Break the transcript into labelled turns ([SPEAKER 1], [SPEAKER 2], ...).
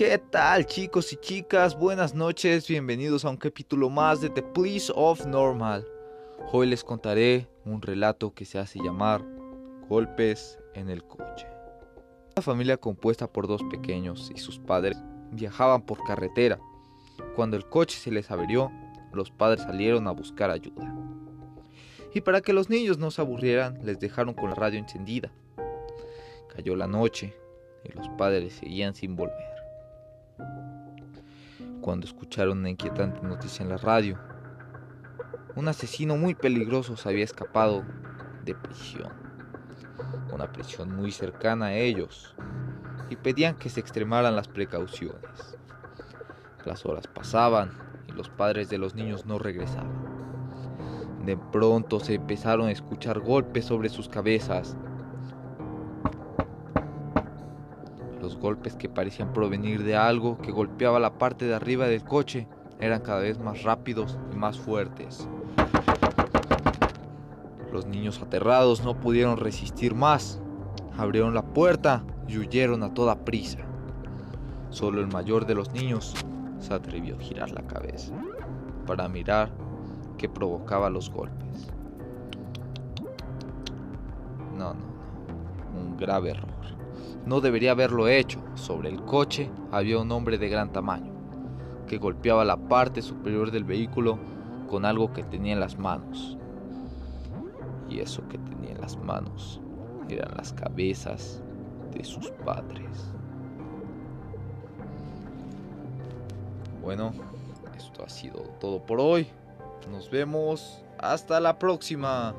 [SPEAKER 1] ¿Qué tal chicos y chicas? Buenas noches, bienvenidos a un capítulo más de The Police of Normal. Hoy les contaré un relato que se hace llamar Golpes en el coche. Una familia compuesta por dos pequeños y sus padres viajaban por carretera. Cuando el coche se les averió, los padres salieron a buscar ayuda. Y para que los niños no se aburrieran, les dejaron con la radio encendida. Cayó la noche y los padres seguían sin volver. Cuando escucharon una inquietante noticia en la radio, un asesino muy peligroso se había escapado de prisión, una prisión muy cercana a ellos, y pedían que se extremaran las precauciones. Las horas pasaban y los padres de los niños no regresaban. De pronto se empezaron a escuchar golpes sobre sus cabezas Los golpes que parecían provenir de algo que golpeaba la parte de arriba del coche eran cada vez más rápidos y más fuertes. Los niños aterrados no pudieron resistir más. Abrieron la puerta y huyeron a toda prisa. Solo el mayor de los niños se atrevió a girar la cabeza para mirar qué provocaba los golpes. No, no, no. Un grave error. No debería haberlo hecho. Sobre el coche había un hombre de gran tamaño, que golpeaba la parte superior del vehículo con algo que tenía en las manos. Y eso que tenía en las manos eran las cabezas de sus padres. Bueno, esto ha sido todo por hoy. Nos vemos. Hasta la próxima.